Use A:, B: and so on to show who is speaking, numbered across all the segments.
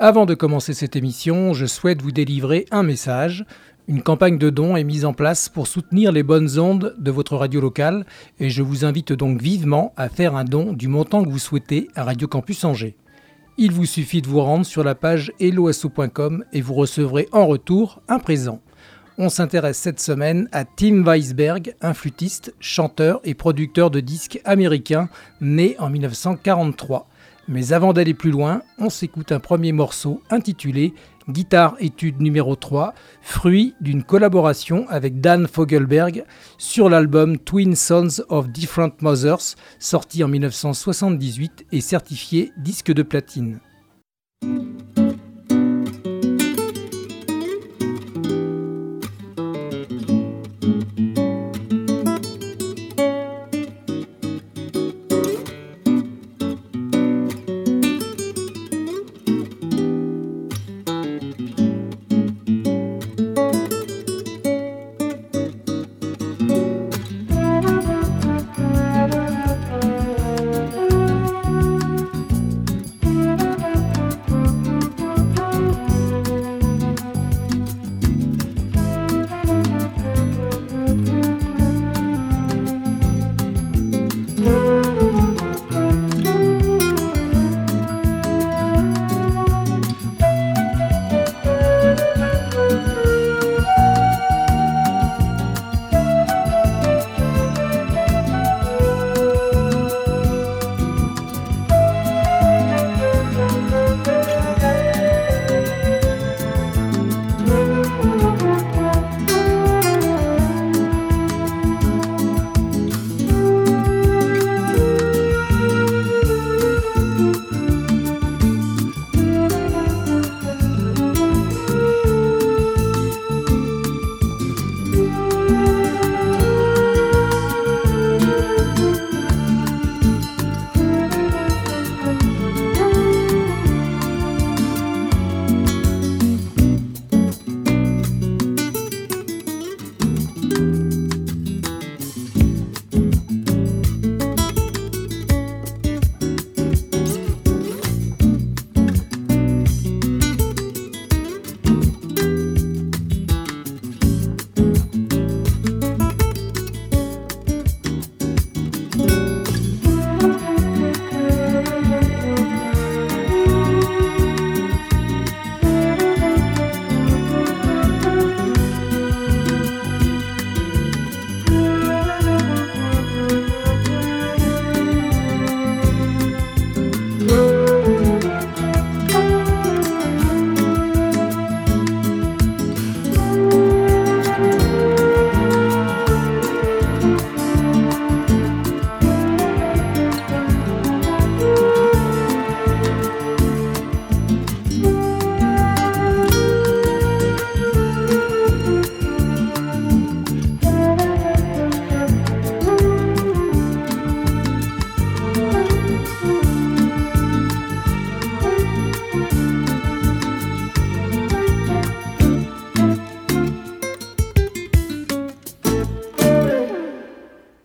A: Avant de commencer cette émission, je souhaite vous délivrer un message. Une campagne de dons est mise en place pour soutenir les bonnes ondes de votre radio locale et je vous invite donc vivement à faire un don du montant que vous souhaitez à Radio Campus Angers. Il vous suffit de vous rendre sur la page helloasso.com et vous recevrez en retour un présent. On s'intéresse cette semaine à Tim Weisberg, un flûtiste, chanteur et producteur de disques américain né en 1943. Mais avant d'aller plus loin, on s'écoute un premier morceau intitulé Guitare étude numéro 3, fruit d'une collaboration avec Dan Fogelberg sur l'album Twin Sons of Different Mothers, sorti en 1978 et certifié disque de platine.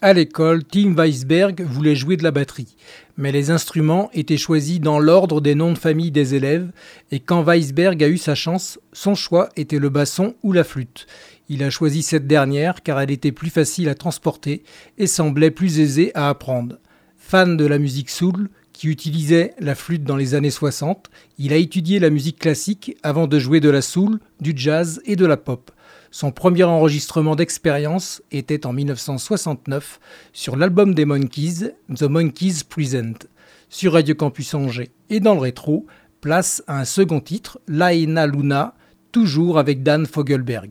A: À l'école, Tim Weisberg voulait jouer de la batterie, mais les instruments étaient choisis dans l'ordre des noms de famille des élèves, et quand Weisberg a eu sa chance, son choix était le basson ou la flûte. Il a choisi cette dernière car elle était plus facile à transporter et semblait plus aisée à apprendre. Fan de la musique soul, qui utilisait la flûte dans les années 60, il a étudié la musique classique avant de jouer de la soul, du jazz et de la pop. Son premier enregistrement d'expérience était en 1969 sur l'album des Monkeys, The Monkeys Present, sur Radio Campus Angers. Et dans le rétro, place à un second titre, Laena Luna, toujours avec Dan Fogelberg.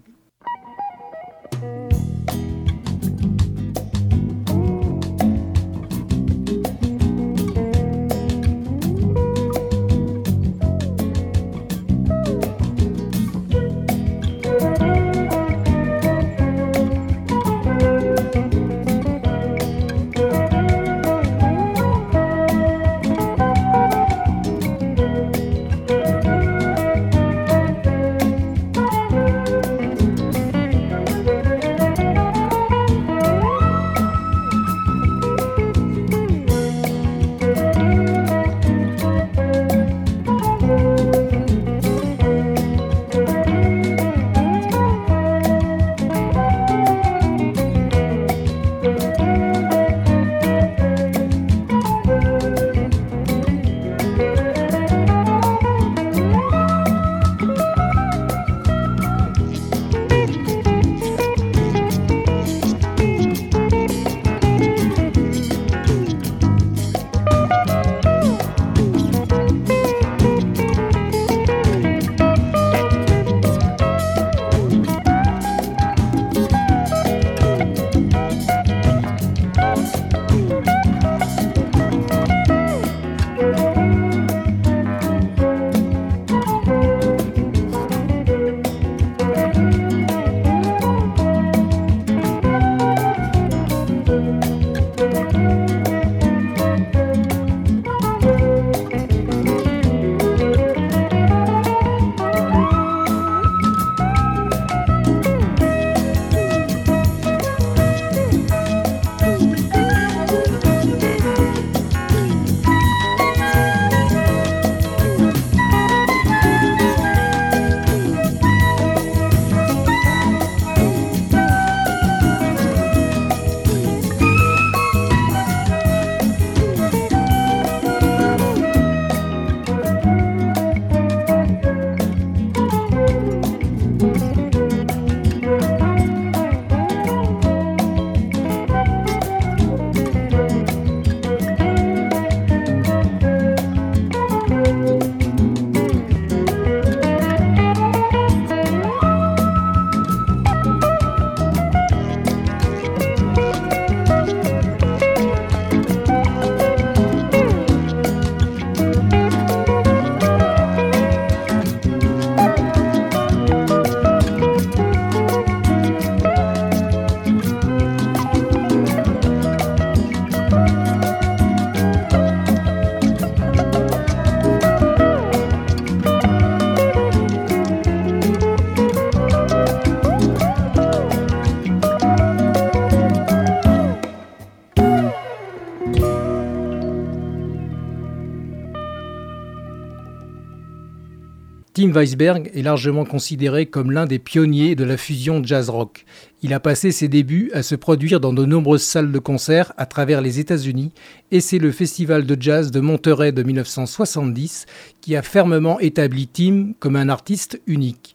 A: Tim Weisberg est largement considéré comme l'un des pionniers de la fusion jazz-rock. Il a passé ses débuts à se produire dans de nombreuses salles de concert à travers les États-Unis et c'est le festival de jazz de Monterey de 1970 qui a fermement établi Tim comme un artiste unique.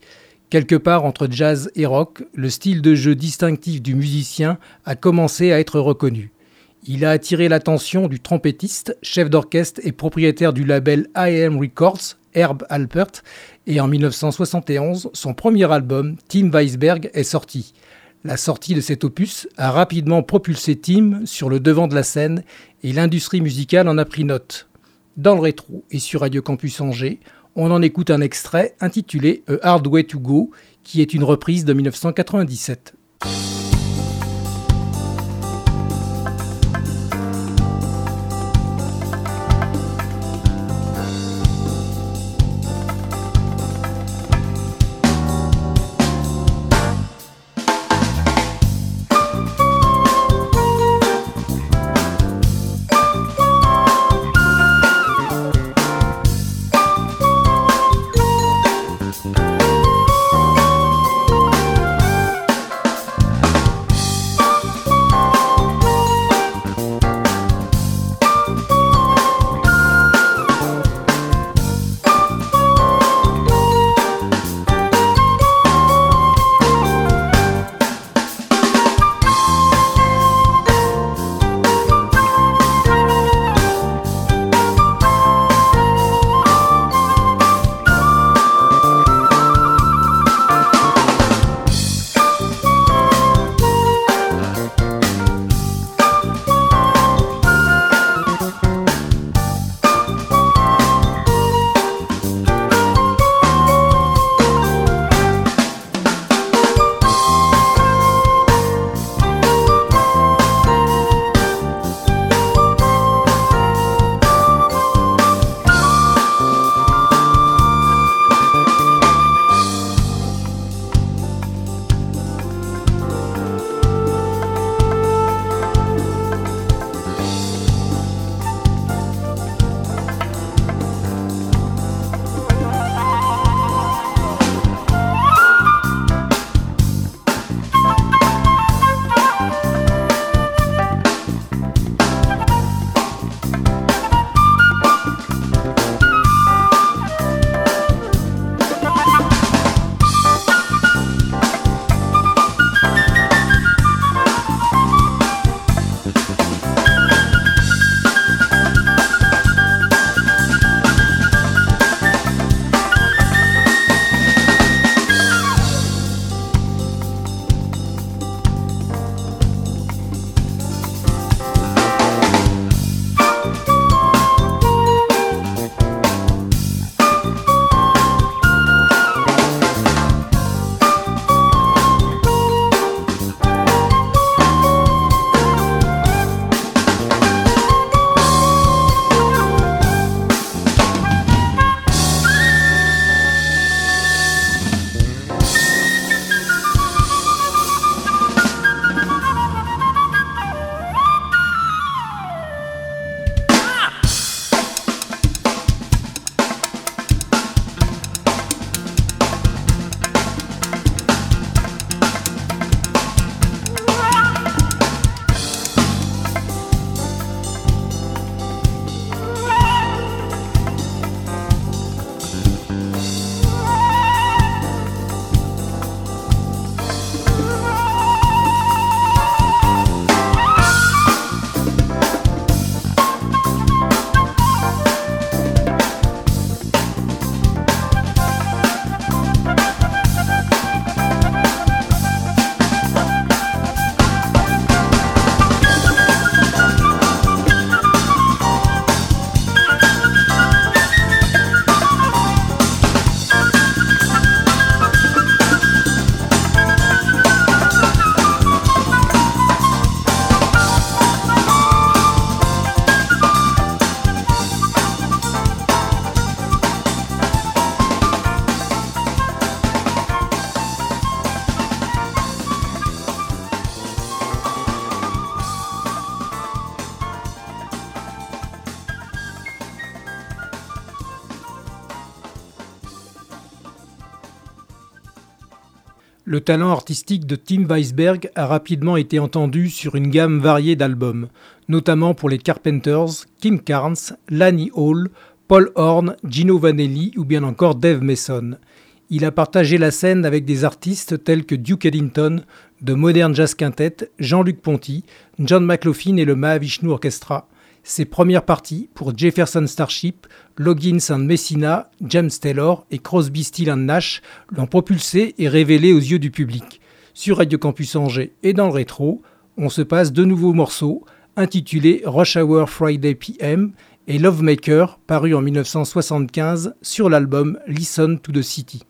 A: Quelque part entre jazz et rock, le style de jeu distinctif du musicien a commencé à être reconnu. Il a attiré l'attention du trompettiste, chef d'orchestre et propriétaire du label IM Records, Herb Alpert, et en 1971, son premier album, Tim Weisberg, est sorti. La sortie de cet opus a rapidement propulsé Tim sur le devant de la scène et l'industrie musicale en a pris note. Dans le rétro et sur Radio Campus Angers, on en écoute un extrait intitulé A Hard Way to Go, qui est une reprise de 1997. Talent artistique de Tim Weisberg a rapidement été entendu sur une gamme variée d'albums, notamment pour les Carpenters, Kim Carnes, Lani Hall, Paul Horn, Gino Vanelli ou bien encore Dave Mason. Il a partagé la scène avec des artistes tels que Duke Ellington, de Modern Jazz Quintet, Jean-Luc Ponty, John McLaughlin et le Mahavishnu Orchestra. Ses premières parties pour Jefferson Starship, Loggins and Messina, James Taylor et Crosby, Still Nash l'ont propulsé et révélé aux yeux du public. Sur Radio Campus Angers et dans le rétro, on se passe deux nouveaux morceaux intitulés Rush Hour Friday PM et Lovemaker, paru en 1975 sur l'album Listen to the City.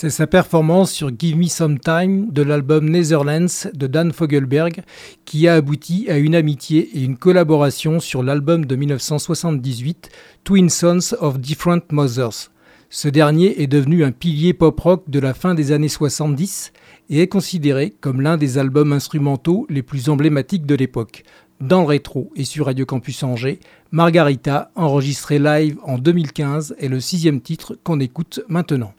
A: C'est sa performance sur Give Me Some Time de l'album Netherlands de Dan Fogelberg qui a abouti à une amitié et une collaboration sur l'album de 1978 Twin Sons of Different Mothers. Ce dernier est devenu un pilier pop-rock de la fin des années 70 et est considéré comme l'un des albums instrumentaux les plus emblématiques de l'époque. Dans le rétro et sur Radio Campus Angers, Margarita, enregistré live en 2015, est le sixième titre qu'on écoute maintenant.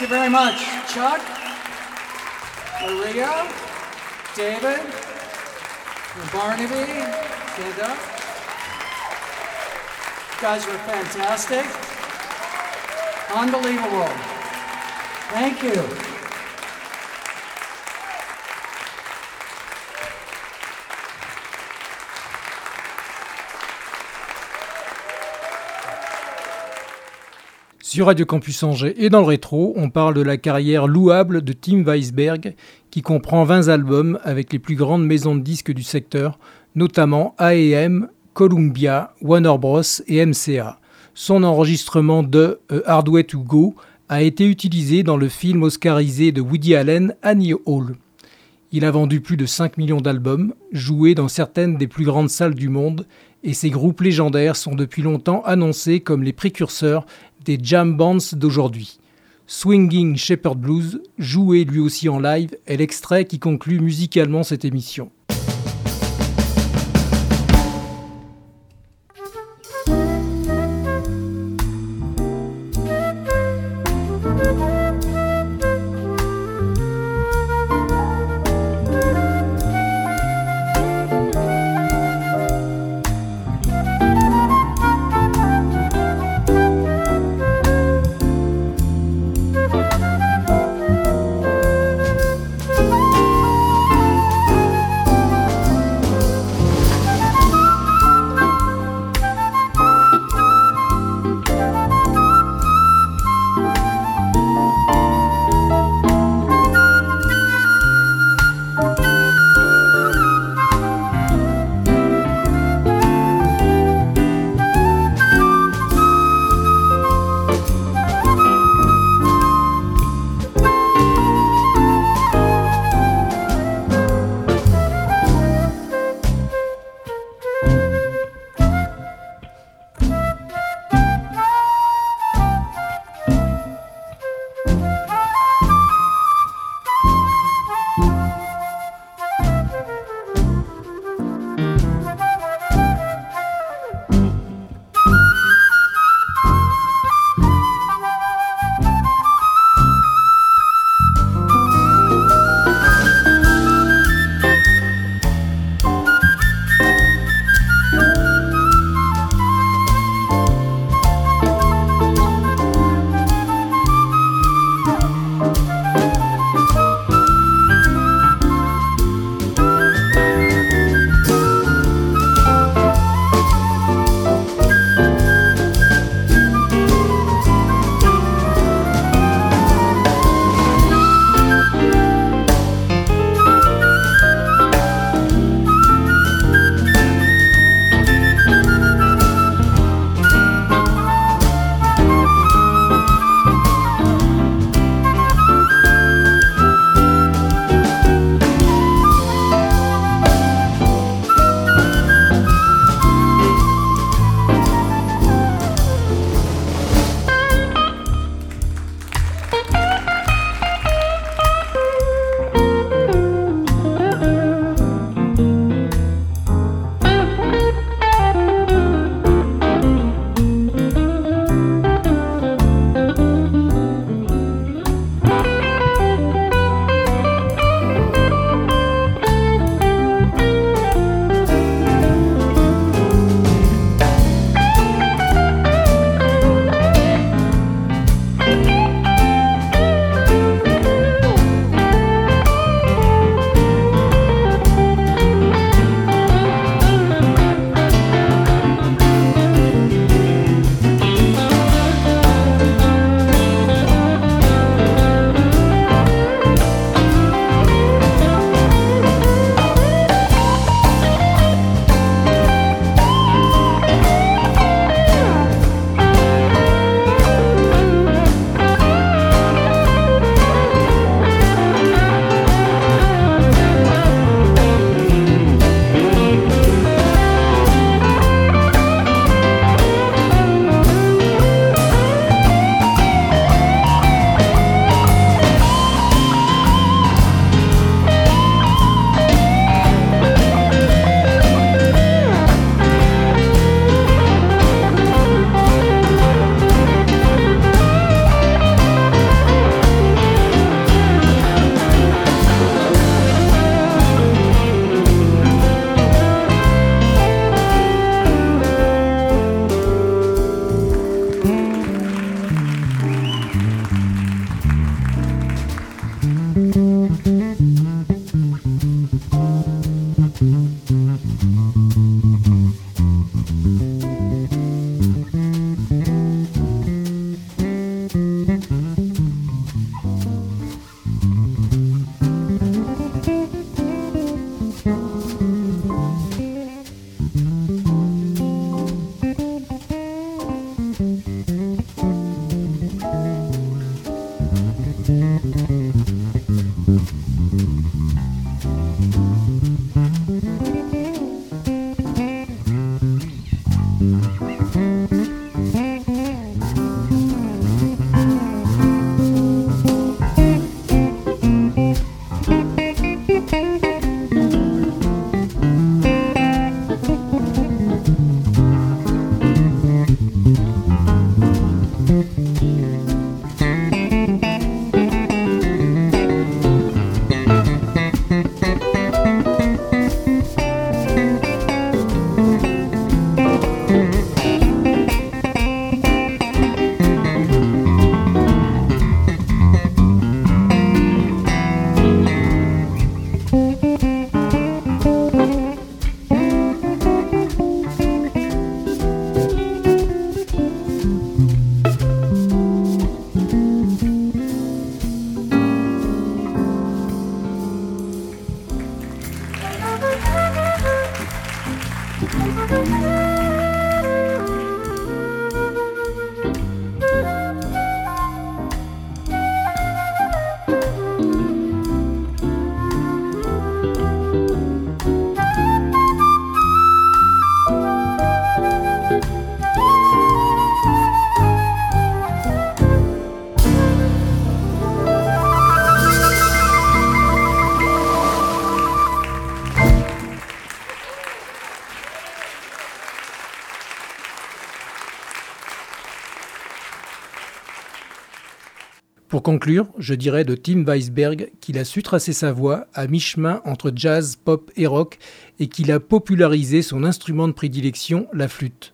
A: Thank you
B: very much. Chuck, Maria, David, Barnaby, stand up. You guys were fantastic. Unbelievable. Thank you.
A: Sur Radio Campus Angers et dans le rétro, on parle de la carrière louable de Tim Weisberg, qui comprend 20 albums avec les plus grandes maisons de disques du secteur, notamment AEM, Columbia, Warner Bros. et MCA. Son enregistrement de A Hard Way to Go a été utilisé dans le film oscarisé de Woody Allen, Annie Hall. Il a vendu plus de 5 millions d'albums, joué dans certaines des plus grandes salles du monde, et ses groupes légendaires sont depuis longtemps annoncés comme les précurseurs des jam bands d'aujourd'hui. Swinging Shepherd Blues, joué lui aussi en live, est l'extrait qui conclut musicalement cette émission. Pour conclure, je dirais de Tim Weisberg qu'il a su tracer sa voix à mi-chemin entre jazz, pop et rock et qu'il a popularisé son instrument de prédilection, la flûte.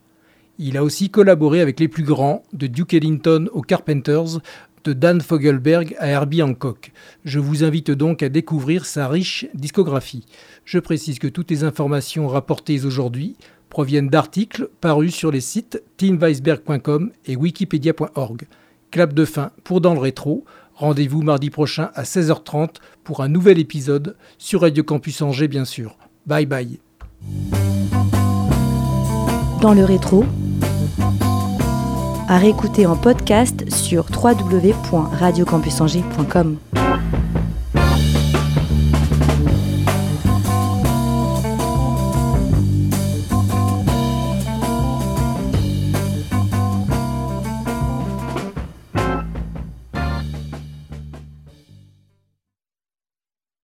A: Il a aussi collaboré avec les plus grands, de Duke Ellington aux Carpenters, de Dan Fogelberg à Herbie Hancock. Je vous invite donc à découvrir sa riche discographie. Je précise que toutes les informations rapportées aujourd'hui proviennent d'articles parus sur les sites timweisberg.com et wikipedia.org. Clap de fin pour Dans le rétro. Rendez-vous mardi prochain à 16h30 pour un nouvel épisode sur Radio Campus Angers bien sûr. Bye bye.
C: Dans le rétro, à réécouter en podcast sur www.radiocampusangers.com.